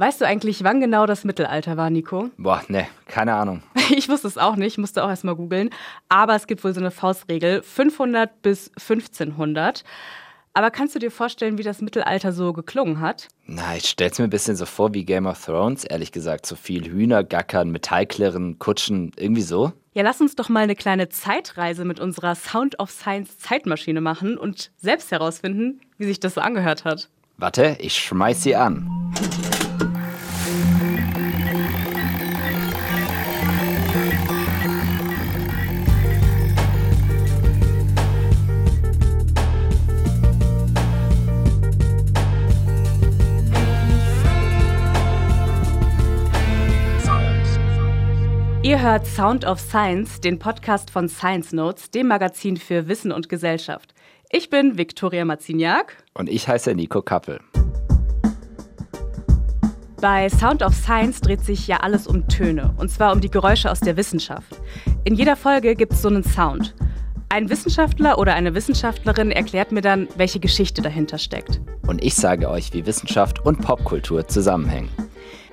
Weißt du eigentlich, wann genau das Mittelalter war, Nico? Boah, ne, keine Ahnung. Ich wusste es auch nicht, musste auch erstmal googeln. Aber es gibt wohl so eine Faustregel: 500 bis 1500. Aber kannst du dir vorstellen, wie das Mittelalter so geklungen hat? Na, ich stell's mir ein bisschen so vor wie Game of Thrones, ehrlich gesagt. So viel Hühner, Gackern, Metallklirren, Kutschen, irgendwie so. Ja, lass uns doch mal eine kleine Zeitreise mit unserer Sound of Science Zeitmaschine machen und selbst herausfinden, wie sich das so angehört hat. Warte, ich schmeiß sie an. Ihr hört Sound of Science, den Podcast von Science Notes, dem Magazin für Wissen und Gesellschaft. Ich bin Viktoria Maziniak. Und ich heiße Nico Kappel. Bei Sound of Science dreht sich ja alles um Töne, und zwar um die Geräusche aus der Wissenschaft. In jeder Folge gibt es so einen Sound. Ein Wissenschaftler oder eine Wissenschaftlerin erklärt mir dann, welche Geschichte dahinter steckt. Und ich sage euch, wie Wissenschaft und Popkultur zusammenhängen.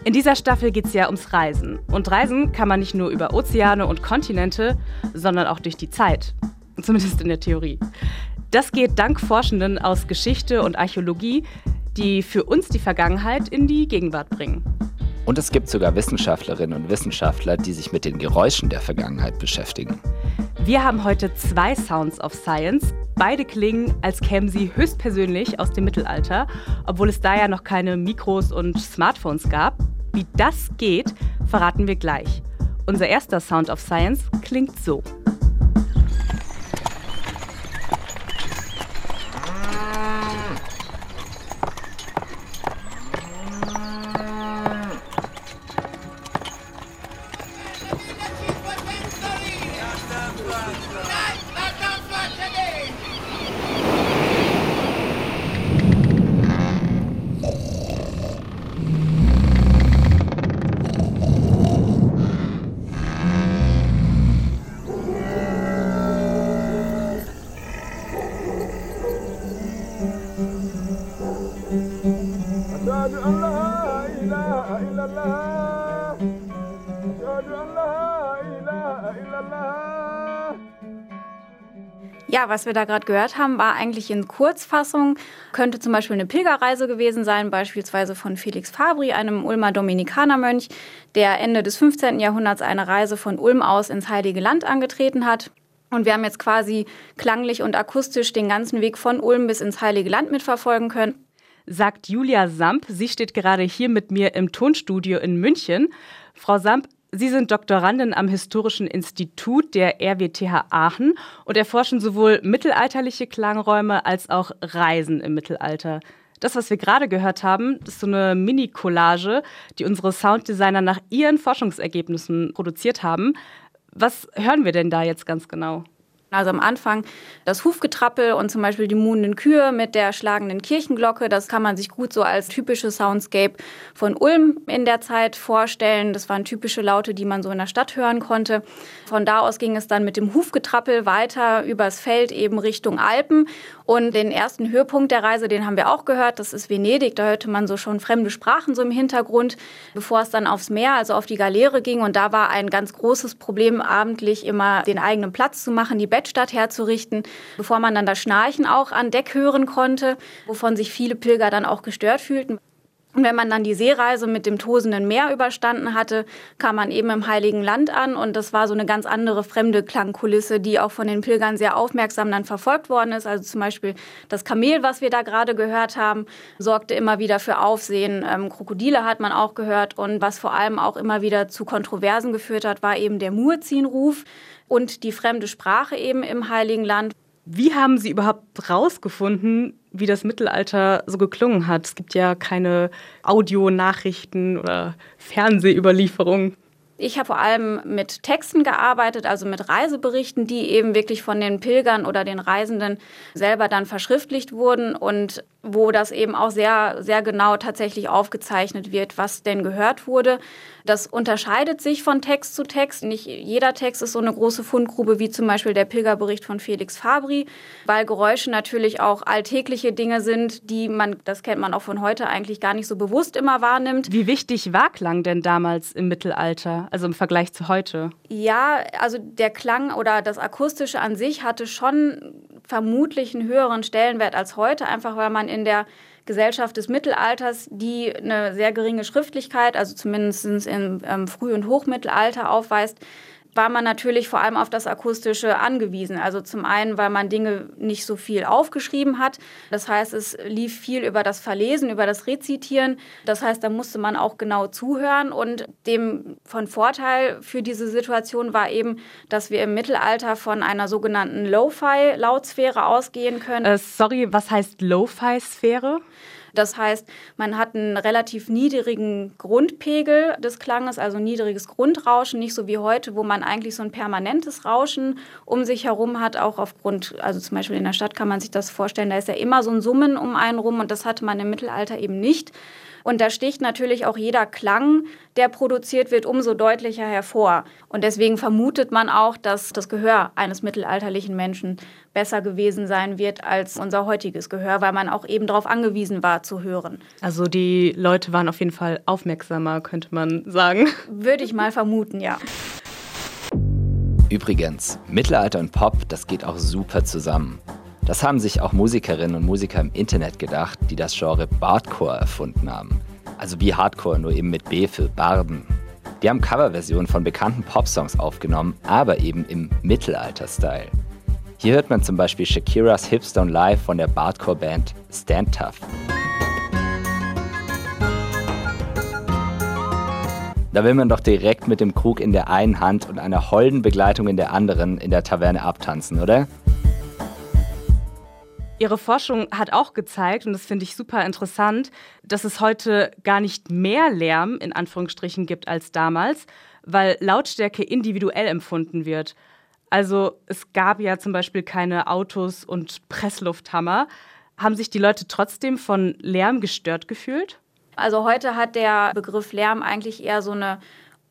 In dieser Staffel geht es ja ums Reisen. Und reisen kann man nicht nur über Ozeane und Kontinente, sondern auch durch die Zeit. Zumindest in der Theorie. Das geht dank Forschenden aus Geschichte und Archäologie, die für uns die Vergangenheit in die Gegenwart bringen. Und es gibt sogar Wissenschaftlerinnen und Wissenschaftler, die sich mit den Geräuschen der Vergangenheit beschäftigen. Wir haben heute zwei Sounds of Science. Beide klingen, als kämen sie höchstpersönlich aus dem Mittelalter, obwohl es da ja noch keine Mikros und Smartphones gab. Wie das geht, verraten wir gleich. Unser erster Sound of Science klingt so. Was wir da gerade gehört haben, war eigentlich in Kurzfassung, könnte zum Beispiel eine Pilgerreise gewesen sein, beispielsweise von Felix Fabri, einem Ulmer Dominikanermönch, der Ende des 15. Jahrhunderts eine Reise von Ulm aus ins Heilige Land angetreten hat. Und wir haben jetzt quasi klanglich und akustisch den ganzen Weg von Ulm bis ins Heilige Land mitverfolgen können. Sagt Julia Samp. Sie steht gerade hier mit mir im Tonstudio in München. Frau Samp, Sie sind Doktorandin am Historischen Institut der RWTH Aachen und erforschen sowohl mittelalterliche Klangräume als auch Reisen im Mittelalter. Das, was wir gerade gehört haben, ist so eine Mini-Collage, die unsere Sounddesigner nach ihren Forschungsergebnissen produziert haben. Was hören wir denn da jetzt ganz genau? Also am Anfang das Hufgetrappel und zum Beispiel die muhenden Kühe mit der schlagenden Kirchenglocke. Das kann man sich gut so als typisches Soundscape von Ulm in der Zeit vorstellen. Das waren typische Laute, die man so in der Stadt hören konnte. Von da aus ging es dann mit dem Hufgetrappel weiter übers Feld eben Richtung Alpen. Und den ersten Höhepunkt der Reise, den haben wir auch gehört. Das ist Venedig. Da hörte man so schon fremde Sprachen so im Hintergrund, bevor es dann aufs Meer, also auf die Galeere ging. Und da war ein ganz großes Problem, abendlich immer den eigenen Platz zu machen, die Bett Altstadt herzurichten, bevor man dann das Schnarchen auch an Deck hören konnte, wovon sich viele Pilger dann auch gestört fühlten. Und wenn man dann die Seereise mit dem tosenden Meer überstanden hatte, kam man eben im Heiligen Land an und das war so eine ganz andere fremde Klangkulisse, die auch von den Pilgern sehr aufmerksam dann verfolgt worden ist. Also zum Beispiel das Kamel, was wir da gerade gehört haben, sorgte immer wieder für Aufsehen. Ähm, Krokodile hat man auch gehört und was vor allem auch immer wieder zu Kontroversen geführt hat, war eben der Muezzinruf und die fremde Sprache eben im Heiligen Land. Wie haben Sie überhaupt rausgefunden, wie das Mittelalter so geklungen hat? Es gibt ja keine Audionachrichten oder Fernsehüberlieferungen. Ich habe vor allem mit Texten gearbeitet, also mit Reiseberichten, die eben wirklich von den Pilgern oder den Reisenden selber dann verschriftlicht wurden. Und wo das eben auch sehr, sehr genau tatsächlich aufgezeichnet wird, was denn gehört wurde. Das unterscheidet sich von Text zu Text. Nicht jeder Text ist so eine große Fundgrube wie zum Beispiel der Pilgerbericht von Felix Fabri, weil Geräusche natürlich auch alltägliche Dinge sind, die man, das kennt man auch von heute, eigentlich gar nicht so bewusst immer wahrnimmt. Wie wichtig war Klang denn damals im Mittelalter, also im Vergleich zu heute? Ja, also der Klang oder das Akustische an sich hatte schon vermutlich einen höheren Stellenwert als heute, einfach weil man in der Gesellschaft des Mittelalters, die eine sehr geringe Schriftlichkeit, also zumindest im ähm, Früh- und Hochmittelalter aufweist, war man natürlich vor allem auf das Akustische angewiesen. Also zum einen, weil man Dinge nicht so viel aufgeschrieben hat. Das heißt, es lief viel über das Verlesen, über das Rezitieren. Das heißt, da musste man auch genau zuhören. Und dem von Vorteil für diese Situation war eben, dass wir im Mittelalter von einer sogenannten Lo-Fi-Lautsphäre ausgehen können. Äh, sorry, was heißt Lo-Fi-Sphäre? Das heißt, man hat einen relativ niedrigen Grundpegel des Klanges, also niedriges Grundrauschen, nicht so wie heute, wo man eigentlich so ein permanentes Rauschen um sich herum hat, auch aufgrund, also zum Beispiel in der Stadt kann man sich das vorstellen, da ist ja immer so ein Summen um einen rum und das hatte man im Mittelalter eben nicht. Und da sticht natürlich auch jeder Klang, der produziert wird, umso deutlicher hervor. Und deswegen vermutet man auch, dass das Gehör eines mittelalterlichen Menschen besser gewesen sein wird als unser heutiges Gehör, weil man auch eben darauf angewiesen war zu hören. Also die Leute waren auf jeden Fall aufmerksamer, könnte man sagen. Würde ich mal vermuten, ja. Übrigens, Mittelalter und Pop, das geht auch super zusammen. Das haben sich auch Musikerinnen und Musiker im Internet gedacht, die das Genre Bardcore erfunden haben. Also wie Hardcore, nur eben mit B für Barden. Die haben Coverversionen von bekannten Popsongs aufgenommen, aber eben im Mittelalter-Style. Hier hört man zum Beispiel Shakiras Hips Don't Lie von der Bardcore-Band Stand Tough. Da will man doch direkt mit dem Krug in der einen Hand und einer holden Begleitung in der anderen in der Taverne abtanzen, oder? Ihre Forschung hat auch gezeigt, und das finde ich super interessant, dass es heute gar nicht mehr Lärm in Anführungsstrichen gibt als damals, weil Lautstärke individuell empfunden wird. Also es gab ja zum Beispiel keine Autos und Presslufthammer. Haben sich die Leute trotzdem von Lärm gestört gefühlt? Also heute hat der Begriff Lärm eigentlich eher so eine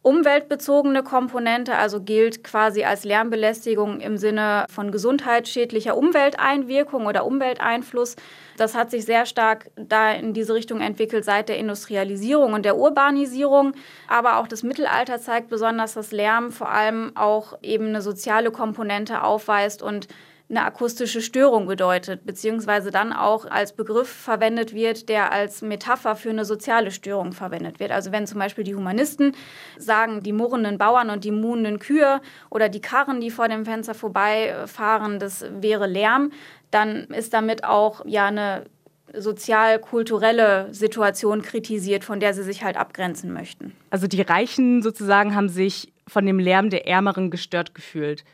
umweltbezogene Komponente, also gilt quasi als Lärmbelästigung im Sinne von gesundheitsschädlicher Umwelteinwirkung oder Umwelteinfluss. Das hat sich sehr stark da in diese Richtung entwickelt seit der Industrialisierung und der Urbanisierung. Aber auch das Mittelalter zeigt besonders, dass Lärm vor allem auch eben eine soziale Komponente aufweist und eine akustische Störung bedeutet, beziehungsweise dann auch als Begriff verwendet wird, der als Metapher für eine soziale Störung verwendet wird. Also wenn zum Beispiel die Humanisten sagen, die murrenden Bauern und die muhenden Kühe oder die Karren, die vor dem Fenster vorbeifahren, das wäre Lärm, dann ist damit auch ja eine sozial-kulturelle Situation kritisiert, von der sie sich halt abgrenzen möchten. Also die Reichen sozusagen haben sich von dem Lärm der Ärmeren gestört gefühlt.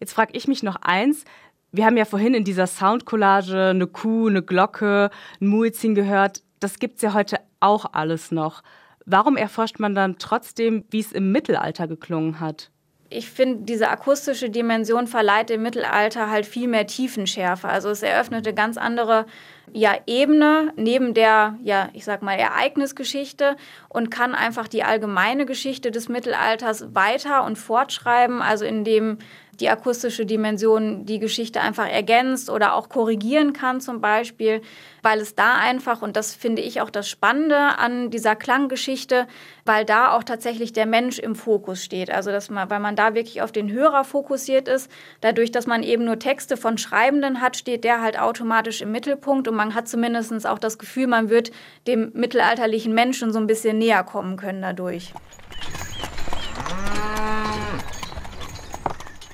Jetzt frage ich mich noch eins, wir haben ja vorhin in dieser Soundcollage eine Kuh, eine Glocke, ein Muezzin gehört. Das gibt es ja heute auch alles noch. Warum erforscht man dann trotzdem, wie es im Mittelalter geklungen hat? ich finde, diese akustische Dimension verleiht dem Mittelalter halt viel mehr Tiefenschärfe. Also es eröffnet eine ganz andere ja, Ebene neben der, ja, ich sag mal, Ereignisgeschichte und kann einfach die allgemeine Geschichte des Mittelalters weiter und fortschreiben, also indem die akustische Dimension die Geschichte einfach ergänzt oder auch korrigieren kann zum Beispiel, weil es da einfach, und das finde ich auch das Spannende an dieser Klanggeschichte, weil da auch tatsächlich der Mensch im Fokus steht. Also dass man, weil man da wirklich auf den Hörer fokussiert ist. Dadurch, dass man eben nur Texte von Schreibenden hat, steht der halt automatisch im Mittelpunkt und man hat zumindest auch das Gefühl, man wird dem mittelalterlichen Menschen so ein bisschen näher kommen können dadurch.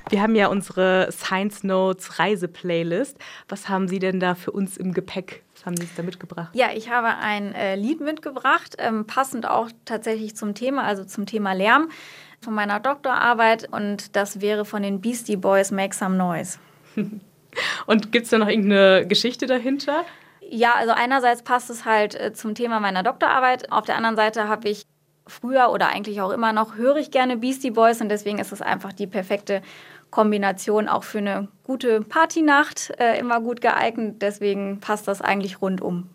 Wir haben ja unsere Science Notes Reise-Playlist. Was haben Sie denn da für uns im Gepäck? Was haben Sie da mitgebracht? Ja, ich habe ein äh, Lied mitgebracht, ähm, passend auch tatsächlich zum Thema, also zum Thema Lärm von meiner Doktorarbeit. Und das wäre von den Beastie Boys Make Some Noise. und gibt es da noch irgendeine Geschichte dahinter? Ja, also einerseits passt es halt äh, zum Thema meiner Doktorarbeit. Auf der anderen Seite habe ich früher oder eigentlich auch immer noch höre ich gerne Beastie Boys und deswegen ist es einfach die perfekte Kombination auch für eine gute Partynacht äh, immer gut geeignet. Deswegen passt das eigentlich rundum.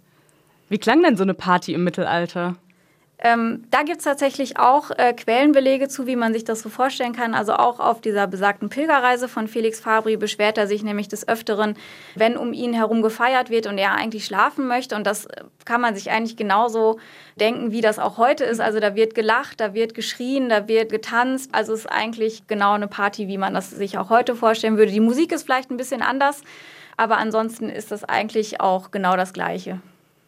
Wie klang denn so eine Party im Mittelalter? Ähm, da gibt es tatsächlich auch äh, Quellenbelege zu, wie man sich das so vorstellen kann. Also auch auf dieser besagten Pilgerreise von Felix Fabri beschwert er sich nämlich des Öfteren, wenn um ihn herum gefeiert wird und er eigentlich schlafen möchte. Und das äh, kann man sich eigentlich genauso denken, wie das auch heute ist. Also da wird gelacht, da wird geschrien, da wird getanzt. Also es ist eigentlich genau eine Party, wie man das sich auch heute vorstellen würde. Die Musik ist vielleicht ein bisschen anders, aber ansonsten ist das eigentlich auch genau das Gleiche.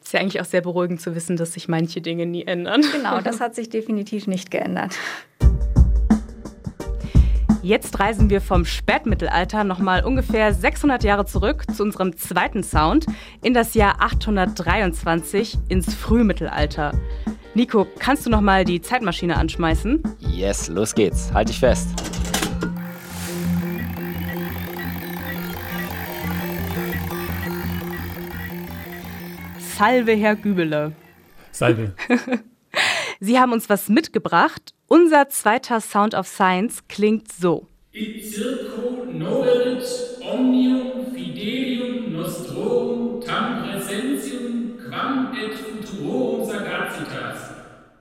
Ist ja eigentlich auch sehr beruhigend zu wissen, dass sich manche Dinge nie ändern. Genau, das hat sich definitiv nicht geändert. Jetzt reisen wir vom Spätmittelalter nochmal ungefähr 600 Jahre zurück zu unserem zweiten Sound in das Jahr 823 ins Frühmittelalter. Nico, kannst du nochmal die Zeitmaschine anschmeißen? Yes, los geht's. Halt dich fest. Salve, Herr Gübele. Salve. Sie haben uns was mitgebracht. Unser zweiter Sound of Science klingt so. In circo noverit omnium fidelium nostrorum tam presentium quam et futurorum sagacitas.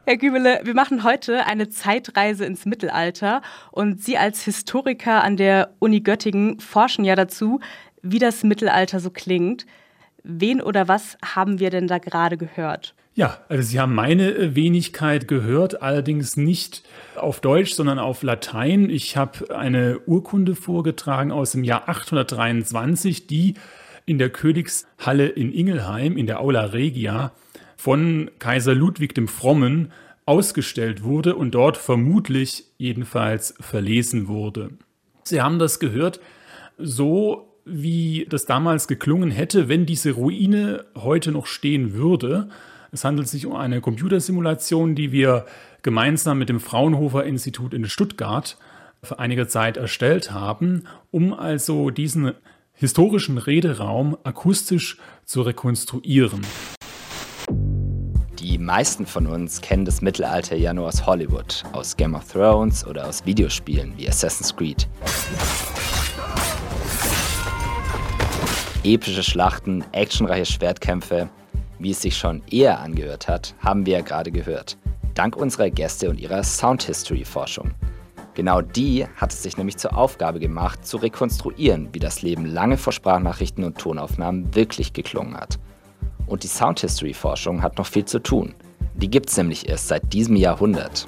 Herr Gübele, wir machen heute eine Zeitreise ins Mittelalter und Sie als Historiker an der Uni Göttingen forschen ja dazu, wie das Mittelalter so klingt. Wen oder was haben wir denn da gerade gehört? Ja, also Sie haben meine äh, Wenigkeit gehört, allerdings nicht auf Deutsch, sondern auf Latein. Ich habe eine Urkunde vorgetragen aus dem Jahr 823, die in der Königshalle in Ingelheim, in der Aula Regia, von Kaiser Ludwig dem Frommen ausgestellt wurde und dort vermutlich jedenfalls verlesen wurde. Sie haben das gehört so wie das damals geklungen hätte, wenn diese Ruine heute noch stehen würde. Es handelt sich um eine Computersimulation, die wir gemeinsam mit dem Fraunhofer Institut in Stuttgart für einige Zeit erstellt haben, um also diesen historischen Rederaum akustisch zu rekonstruieren. Die meisten von uns kennen das Mittelalter ja nur aus Hollywood, aus Game of Thrones oder aus Videospielen wie Assassin's Creed. Epische Schlachten, actionreiche Schwertkämpfe, wie es sich schon eher angehört hat, haben wir ja gerade gehört. Dank unserer Gäste und ihrer Sound History Forschung. Genau die hat es sich nämlich zur Aufgabe gemacht, zu rekonstruieren, wie das Leben lange vor Sprachnachrichten und Tonaufnahmen wirklich geklungen hat. Und die Sound History Forschung hat noch viel zu tun. Die gibt es nämlich erst seit diesem Jahrhundert.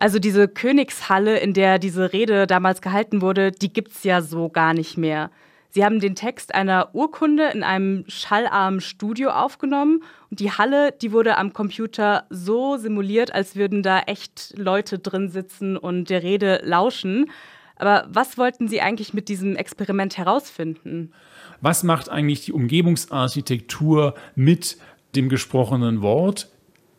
Also diese Königshalle, in der diese Rede damals gehalten wurde, die gibt es ja so gar nicht mehr. Sie haben den Text einer Urkunde in einem schallarmen Studio aufgenommen und die Halle, die wurde am Computer so simuliert, als würden da echt Leute drin sitzen und der Rede lauschen. Aber was wollten Sie eigentlich mit diesem Experiment herausfinden? Was macht eigentlich die Umgebungsarchitektur mit dem gesprochenen Wort?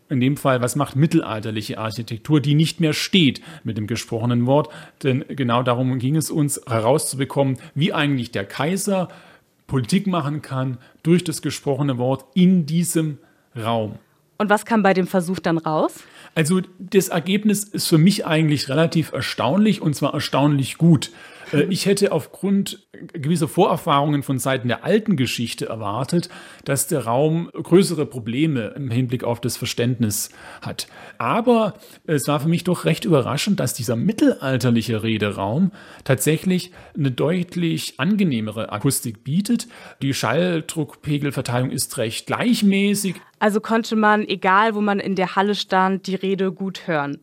In dem Fall, was macht mittelalterliche Architektur, die nicht mehr steht mit dem gesprochenen Wort. Denn genau darum ging es uns herauszubekommen, wie eigentlich der Kaiser Politik machen kann durch das gesprochene Wort in diesem Raum. Und was kam bei dem Versuch dann raus? Also das Ergebnis ist für mich eigentlich relativ erstaunlich und zwar erstaunlich gut. Äh, ich hätte aufgrund gewisser Vorerfahrungen von Seiten der alten Geschichte erwartet, dass der Raum größere Probleme im Hinblick auf das Verständnis hat. Aber es war für mich doch recht überraschend, dass dieser mittelalterliche Rederaum tatsächlich eine deutlich angenehmere Akustik bietet. Die Schalldruckpegelverteilung ist recht gleichmäßig. Also konnte man, egal wo man in der Halle stand, die Rede gut hören.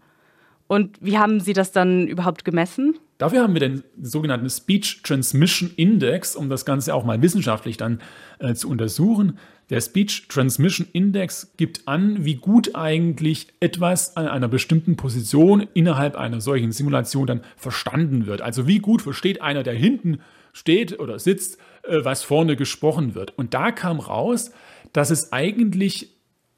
Und wie haben Sie das dann überhaupt gemessen? Dafür haben wir den sogenannten Speech Transmission Index, um das Ganze auch mal wissenschaftlich dann äh, zu untersuchen. Der Speech Transmission Index gibt an, wie gut eigentlich etwas an einer bestimmten Position innerhalb einer solchen Simulation dann verstanden wird. Also wie gut versteht einer, der hinten steht oder sitzt, äh, was vorne gesprochen wird. Und da kam raus, dass es eigentlich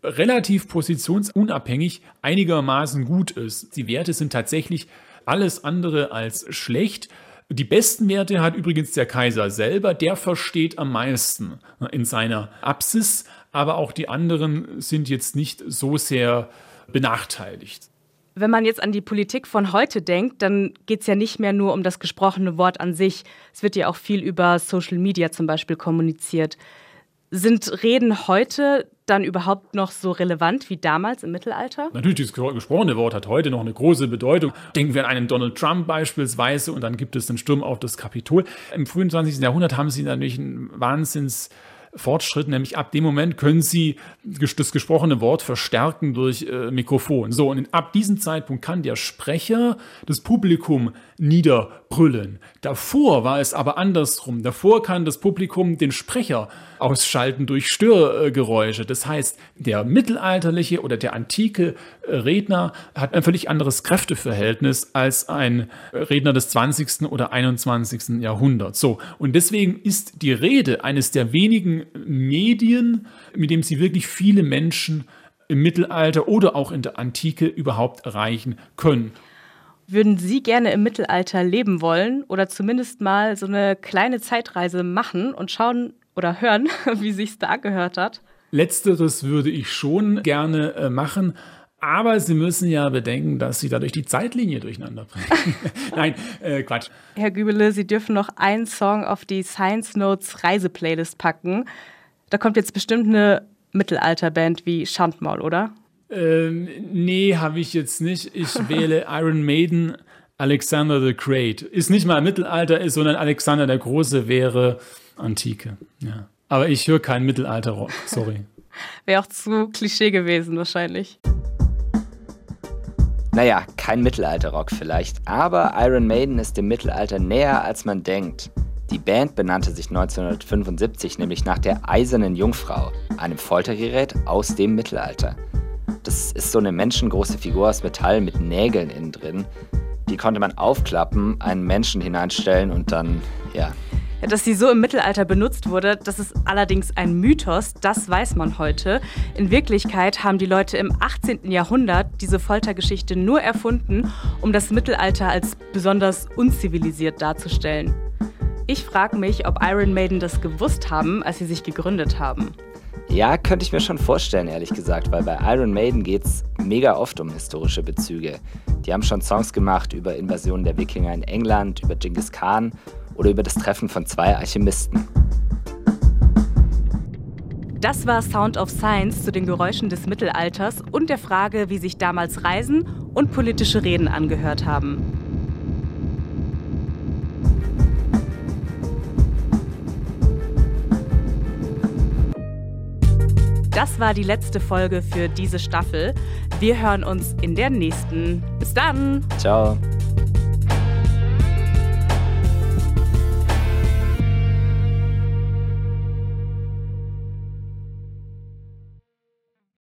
relativ positionsunabhängig einigermaßen gut ist. Die Werte sind tatsächlich alles andere als schlecht. Die besten Werte hat übrigens der Kaiser selber, der versteht am meisten in seiner Apsis, aber auch die anderen sind jetzt nicht so sehr benachteiligt. Wenn man jetzt an die Politik von heute denkt, dann geht es ja nicht mehr nur um das gesprochene Wort an sich. Es wird ja auch viel über Social Media zum Beispiel kommuniziert. Sind Reden heute dann überhaupt noch so relevant wie damals im Mittelalter? Natürlich, das gesprochene Wort hat heute noch eine große Bedeutung. Denken wir an einen Donald Trump beispielsweise und dann gibt es den Sturm auf das Kapitol. Im frühen 20. Jahrhundert haben sie natürlich einen Wahnsinns Fortschritt, nämlich ab dem Moment können Sie das gesprochene Wort verstärken durch äh, Mikrofon. So, und ab diesem Zeitpunkt kann der Sprecher das Publikum niederbrüllen. Davor war es aber andersrum. Davor kann das Publikum den Sprecher ausschalten durch Störgeräusche. Das heißt, der mittelalterliche oder der antike äh, Redner hat ein völlig anderes Kräfteverhältnis als ein Redner des 20. oder 21. Jahrhunderts. So, und deswegen ist die Rede eines der wenigen Medien, mit dem sie wirklich viele Menschen im Mittelalter oder auch in der Antike überhaupt erreichen können. Würden Sie gerne im Mittelalter leben wollen oder zumindest mal so eine kleine Zeitreise machen und schauen oder hören, wie sich's da angehört hat? Letzteres würde ich schon gerne äh, machen. Aber Sie müssen ja bedenken, dass Sie dadurch die Zeitlinie durcheinander bringen. Nein, äh, Quatsch. Herr Gübele, Sie dürfen noch einen Song auf die Science Notes Reiseplaylist packen. Da kommt jetzt bestimmt eine Mittelalterband wie Schandmaul, oder? Ähm, nee, habe ich jetzt nicht. Ich wähle Iron Maiden, Alexander the Great. Ist nicht mal Mittelalter, sondern Alexander der Große wäre Antike. Ja. Aber ich höre keinen Mittelalter-Rock, sorry. wäre auch zu Klischee gewesen, wahrscheinlich. Naja, kein Mittelalter-Rock vielleicht, aber Iron Maiden ist dem Mittelalter näher, als man denkt. Die Band benannte sich 1975 nämlich nach der Eisernen Jungfrau, einem Foltergerät aus dem Mittelalter. Das ist so eine menschengroße Figur aus Metall mit Nägeln innen drin. Die konnte man aufklappen, einen Menschen hineinstellen und dann, ja. Dass sie so im Mittelalter benutzt wurde, das ist allerdings ein Mythos, das weiß man heute. In Wirklichkeit haben die Leute im 18. Jahrhundert diese Foltergeschichte nur erfunden, um das Mittelalter als besonders unzivilisiert darzustellen. Ich frage mich, ob Iron Maiden das gewusst haben, als sie sich gegründet haben. Ja, könnte ich mir schon vorstellen, ehrlich gesagt, weil bei Iron Maiden geht es mega oft um historische Bezüge. Die haben schon Songs gemacht über Invasionen der Wikinger in England, über Genghis Khan oder über das Treffen von zwei Alchemisten. Das war Sound of Science zu den Geräuschen des Mittelalters und der Frage, wie sich damals Reisen und politische Reden angehört haben. Das war die letzte Folge für diese Staffel. Wir hören uns in der nächsten. Bis dann. Ciao.